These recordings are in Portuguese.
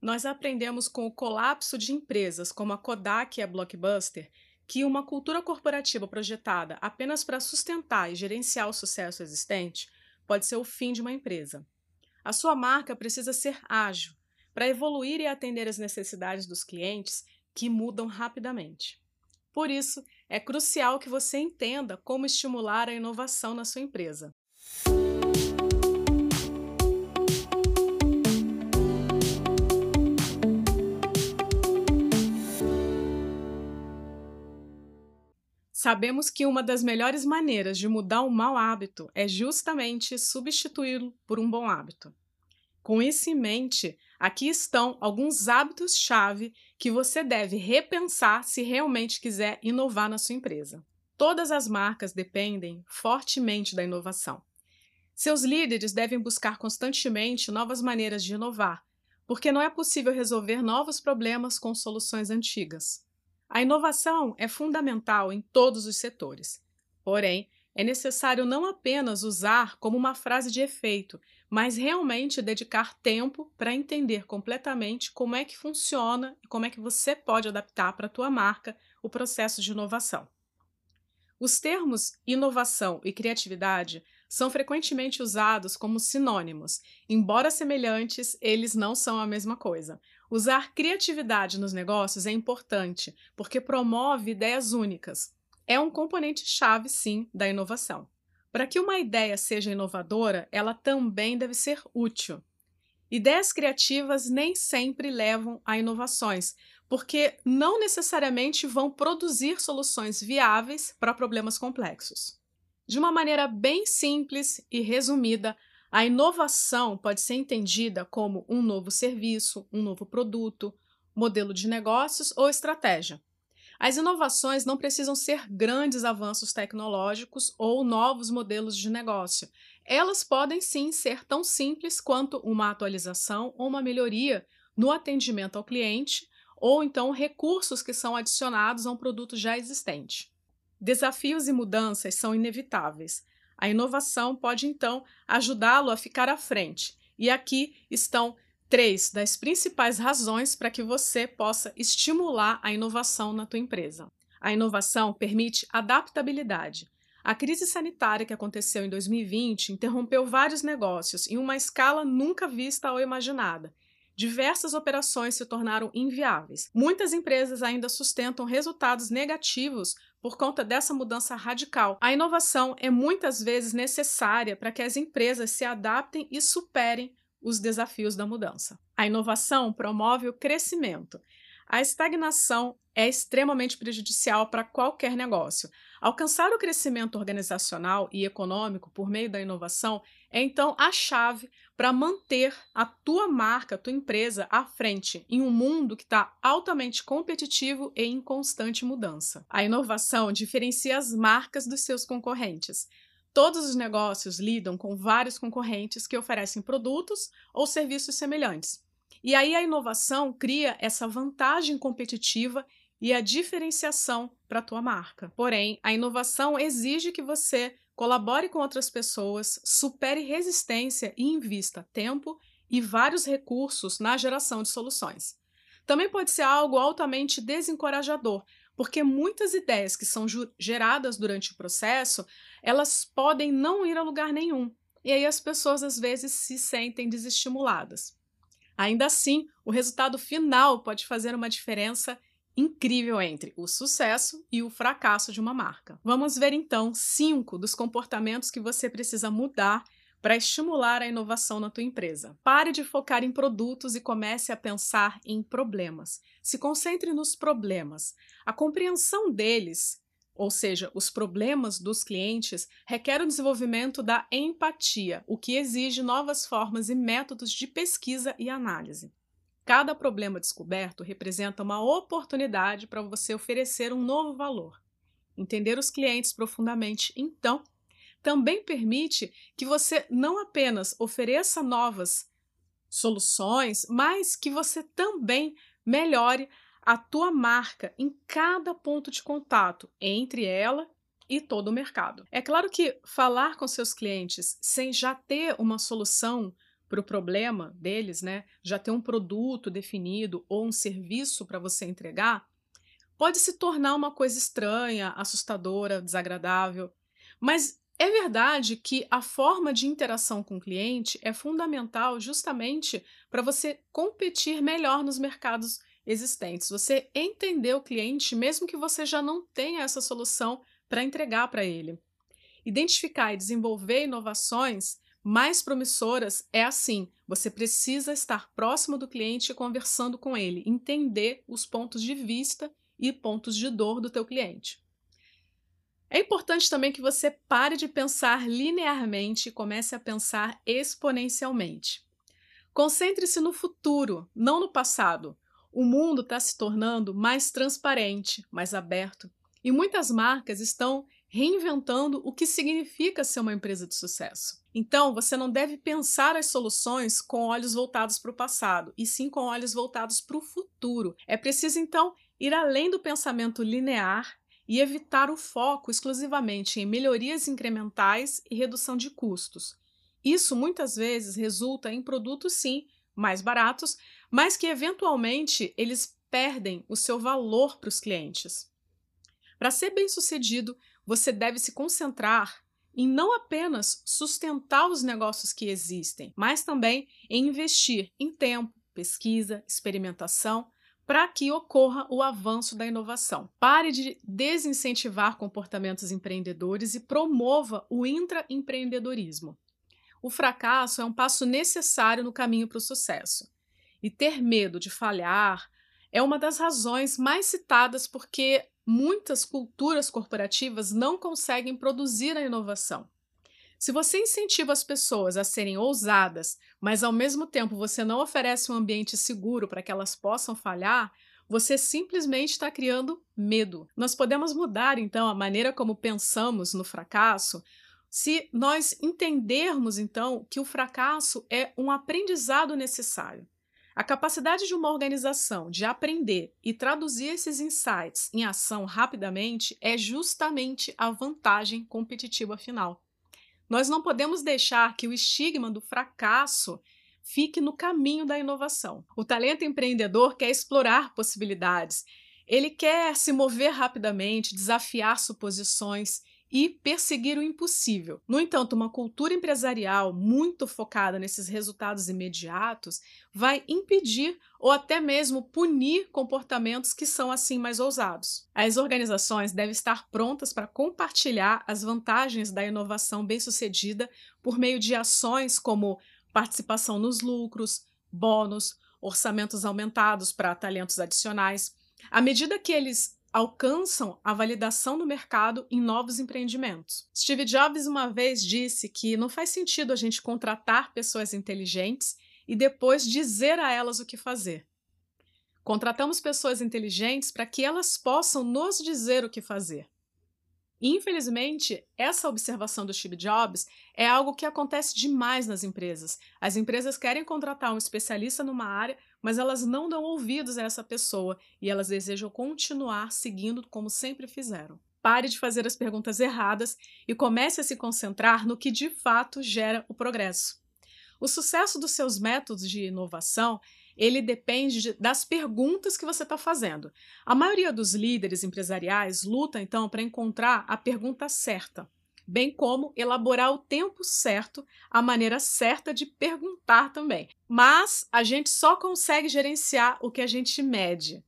Nós aprendemos com o colapso de empresas como a Kodak e a Blockbuster que uma cultura corporativa projetada apenas para sustentar e gerenciar o sucesso existente pode ser o fim de uma empresa. A sua marca precisa ser ágil para evoluir e atender as necessidades dos clientes que mudam rapidamente. Por isso, é crucial que você entenda como estimular a inovação na sua empresa. Sabemos que uma das melhores maneiras de mudar um mau hábito é justamente substituí-lo por um bom hábito. Com isso em mente, aqui estão alguns hábitos-chave que você deve repensar se realmente quiser inovar na sua empresa. Todas as marcas dependem fortemente da inovação. Seus líderes devem buscar constantemente novas maneiras de inovar, porque não é possível resolver novos problemas com soluções antigas. A inovação é fundamental em todos os setores. Porém, é necessário não apenas usar como uma frase de efeito, mas realmente dedicar tempo para entender completamente como é que funciona e como é que você pode adaptar para a tua marca o processo de inovação. Os termos inovação e criatividade são frequentemente usados como sinônimos. Embora semelhantes, eles não são a mesma coisa. Usar criatividade nos negócios é importante, porque promove ideias únicas. É um componente chave, sim, da inovação. Para que uma ideia seja inovadora, ela também deve ser útil. Ideias criativas nem sempre levam a inovações, porque não necessariamente vão produzir soluções viáveis para problemas complexos. De uma maneira bem simples e resumida, a inovação pode ser entendida como um novo serviço, um novo produto, modelo de negócios ou estratégia. As inovações não precisam ser grandes avanços tecnológicos ou novos modelos de negócio. Elas podem sim ser tão simples quanto uma atualização ou uma melhoria no atendimento ao cliente, ou então recursos que são adicionados a um produto já existente. Desafios e mudanças são inevitáveis. A inovação pode então ajudá-lo a ficar à frente. E aqui estão três das principais razões para que você possa estimular a inovação na tua empresa. A inovação permite adaptabilidade. A crise sanitária que aconteceu em 2020 interrompeu vários negócios em uma escala nunca vista ou imaginada. Diversas operações se tornaram inviáveis. Muitas empresas ainda sustentam resultados negativos por conta dessa mudança radical. A inovação é muitas vezes necessária para que as empresas se adaptem e superem os desafios da mudança. A inovação promove o crescimento. A estagnação é extremamente prejudicial para qualquer negócio. Alcançar o crescimento organizacional e econômico por meio da inovação é então a chave para manter a tua marca, a tua empresa à frente em um mundo que está altamente competitivo e em constante mudança. A inovação diferencia as marcas dos seus concorrentes. Todos os negócios lidam com vários concorrentes que oferecem produtos ou serviços semelhantes. E aí a inovação cria essa vantagem competitiva e a diferenciação para a tua marca. Porém, a inovação exige que você colabore com outras pessoas, supere resistência e invista tempo e vários recursos na geração de soluções. Também pode ser algo altamente desencorajador, porque muitas ideias que são geradas durante o processo, elas podem não ir a lugar nenhum. E aí as pessoas às vezes se sentem desestimuladas. Ainda assim, o resultado final pode fazer uma diferença incrível entre o sucesso e o fracasso de uma marca. Vamos ver então cinco dos comportamentos que você precisa mudar para estimular a inovação na tua empresa. Pare de focar em produtos e comece a pensar em problemas. Se concentre nos problemas. A compreensão deles, ou seja, os problemas dos clientes, requer o desenvolvimento da empatia, o que exige novas formas e métodos de pesquisa e análise. Cada problema descoberto representa uma oportunidade para você oferecer um novo valor. Entender os clientes profundamente, então, também permite que você não apenas ofereça novas soluções, mas que você também melhore a tua marca em cada ponto de contato entre ela e todo o mercado. É claro que falar com seus clientes sem já ter uma solução para o problema deles, né? Já ter um produto definido ou um serviço para você entregar, pode se tornar uma coisa estranha, assustadora, desagradável. Mas é verdade que a forma de interação com o cliente é fundamental justamente para você competir melhor nos mercados existentes. Você entender o cliente, mesmo que você já não tenha essa solução para entregar para ele. Identificar e desenvolver inovações mais promissoras é assim: você precisa estar próximo do cliente e conversando com ele, entender os pontos de vista e pontos de dor do teu cliente. É importante também que você pare de pensar linearmente e comece a pensar exponencialmente. Concentre-se no futuro, não no passado. O mundo está se tornando mais transparente, mais aberto, e muitas marcas estão reinventando o que significa ser uma empresa de sucesso. Então, você não deve pensar as soluções com olhos voltados para o passado, e sim com olhos voltados para o futuro. É preciso, então, ir além do pensamento linear e evitar o foco exclusivamente em melhorias incrementais e redução de custos. Isso muitas vezes resulta em produtos, sim, mais baratos, mas que eventualmente eles perdem o seu valor para os clientes. Para ser bem-sucedido, você deve se concentrar em não apenas sustentar os negócios que existem, mas também em investir em tempo, pesquisa, experimentação, para que ocorra o avanço da inovação. Pare de desincentivar comportamentos empreendedores e promova o intraempreendedorismo. O fracasso é um passo necessário no caminho para o sucesso. E ter medo de falhar é uma das razões mais citadas porque muitas culturas corporativas não conseguem produzir a inovação. Se você incentiva as pessoas a serem ousadas, mas ao mesmo tempo você não oferece um ambiente seguro para que elas possam falhar, você simplesmente está criando medo. Nós podemos mudar então a maneira como pensamos no fracasso se nós entendermos então que o fracasso é um aprendizado necessário. A capacidade de uma organização de aprender e traduzir esses insights em ação rapidamente é justamente a vantagem competitiva final. Nós não podemos deixar que o estigma do fracasso fique no caminho da inovação. O talento empreendedor quer explorar possibilidades, ele quer se mover rapidamente, desafiar suposições e perseguir o impossível. No entanto, uma cultura empresarial muito focada nesses resultados imediatos vai impedir ou até mesmo punir comportamentos que são assim mais ousados. As organizações devem estar prontas para compartilhar as vantagens da inovação bem-sucedida por meio de ações como participação nos lucros, bônus, orçamentos aumentados para talentos adicionais. À medida que eles alcançam a validação no mercado em novos empreendimentos. Steve Jobs uma vez disse que não faz sentido a gente contratar pessoas inteligentes e depois dizer a elas o que fazer. Contratamos pessoas inteligentes para que elas possam nos dizer o que fazer. Infelizmente, essa observação do Steve Jobs é algo que acontece demais nas empresas. As empresas querem contratar um especialista numa área, mas elas não dão ouvidos a essa pessoa e elas desejam continuar seguindo como sempre fizeram. Pare de fazer as perguntas erradas e comece a se concentrar no que de fato gera o progresso. O sucesso dos seus métodos de inovação ele depende de, das perguntas que você está fazendo. A maioria dos líderes empresariais luta, então, para encontrar a pergunta certa, bem como elaborar o tempo certo, a maneira certa de perguntar também. Mas a gente só consegue gerenciar o que a gente mede.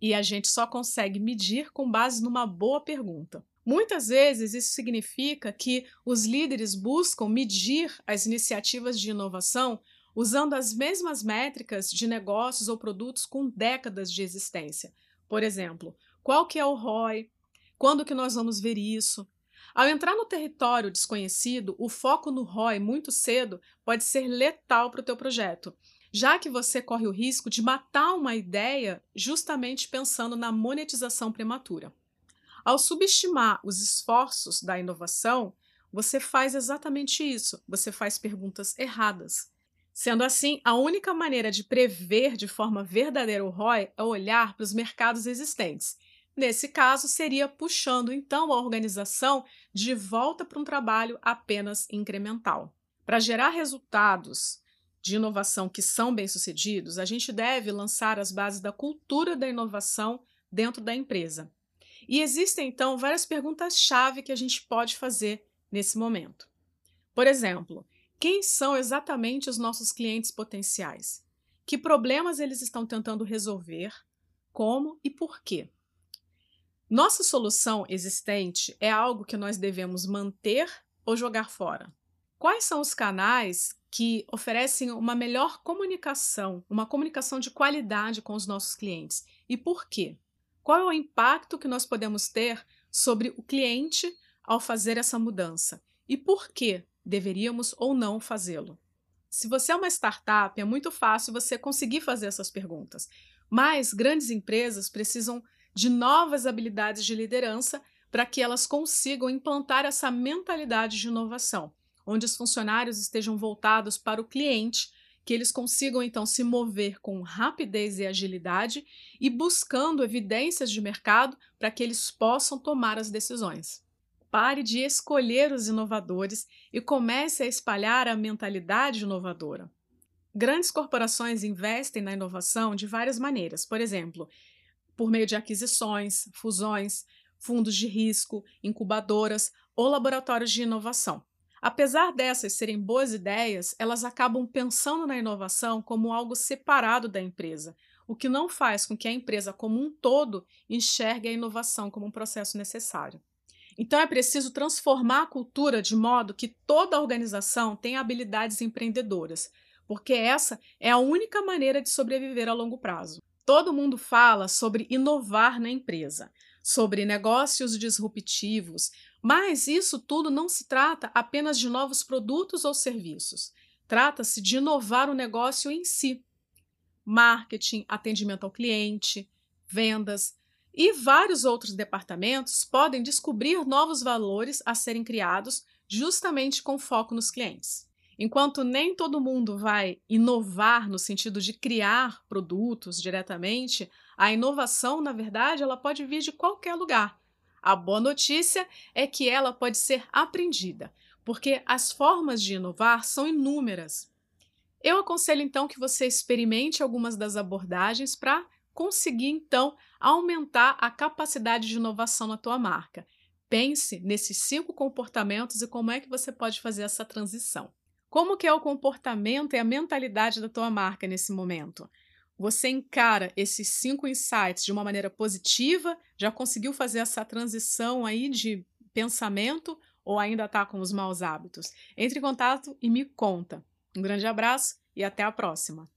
E a gente só consegue medir com base numa boa pergunta. Muitas vezes isso significa que os líderes buscam medir as iniciativas de inovação usando as mesmas métricas de negócios ou produtos com décadas de existência. Por exemplo, qual que é o ROI? Quando que nós vamos ver isso? Ao entrar no território desconhecido, o foco no ROI muito cedo pode ser letal para o teu projeto, já que você corre o risco de matar uma ideia justamente pensando na monetização prematura. Ao subestimar os esforços da inovação, você faz exatamente isso, você faz perguntas erradas. Sendo assim, a única maneira de prever de forma verdadeira o ROI é olhar para os mercados existentes. Nesse caso, seria puxando então a organização de volta para um trabalho apenas incremental. Para gerar resultados de inovação que são bem-sucedidos, a gente deve lançar as bases da cultura da inovação dentro da empresa. E existem então várias perguntas-chave que a gente pode fazer nesse momento. Por exemplo, quem são exatamente os nossos clientes potenciais? Que problemas eles estão tentando resolver? Como e por quê? Nossa solução existente é algo que nós devemos manter ou jogar fora? Quais são os canais que oferecem uma melhor comunicação, uma comunicação de qualidade com os nossos clientes? E por quê? Qual é o impacto que nós podemos ter sobre o cliente ao fazer essa mudança? E por que deveríamos ou não fazê-lo? Se você é uma startup, é muito fácil você conseguir fazer essas perguntas, mas grandes empresas precisam de novas habilidades de liderança para que elas consigam implantar essa mentalidade de inovação, onde os funcionários estejam voltados para o cliente que eles consigam então se mover com rapidez e agilidade e buscando evidências de mercado para que eles possam tomar as decisões. Pare de escolher os inovadores e comece a espalhar a mentalidade inovadora. Grandes corporações investem na inovação de várias maneiras, por exemplo, por meio de aquisições, fusões, fundos de risco, incubadoras ou laboratórios de inovação. Apesar dessas serem boas ideias, elas acabam pensando na inovação como algo separado da empresa, o que não faz com que a empresa como um todo enxergue a inovação como um processo necessário. Então é preciso transformar a cultura de modo que toda a organização tenha habilidades empreendedoras, porque essa é a única maneira de sobreviver a longo prazo. Todo mundo fala sobre inovar na empresa, sobre negócios disruptivos, mas isso tudo não se trata apenas de novos produtos ou serviços. Trata-se de inovar o negócio em si. Marketing, atendimento ao cliente, vendas e vários outros departamentos podem descobrir novos valores a serem criados justamente com foco nos clientes. Enquanto nem todo mundo vai inovar no sentido de criar produtos diretamente, a inovação, na verdade, ela pode vir de qualquer lugar. A boa notícia é que ela pode ser aprendida, porque as formas de inovar são inúmeras. Eu aconselho então que você experimente algumas das abordagens para conseguir então aumentar a capacidade de inovação na tua marca. Pense nesses cinco comportamentos e como é que você pode fazer essa transição. Como que é o comportamento e a mentalidade da tua marca nesse momento? Você encara esses cinco insights de uma maneira positiva? Já conseguiu fazer essa transição aí de pensamento ou ainda está com os maus hábitos? Entre em contato e me conta. Um grande abraço e até a próxima!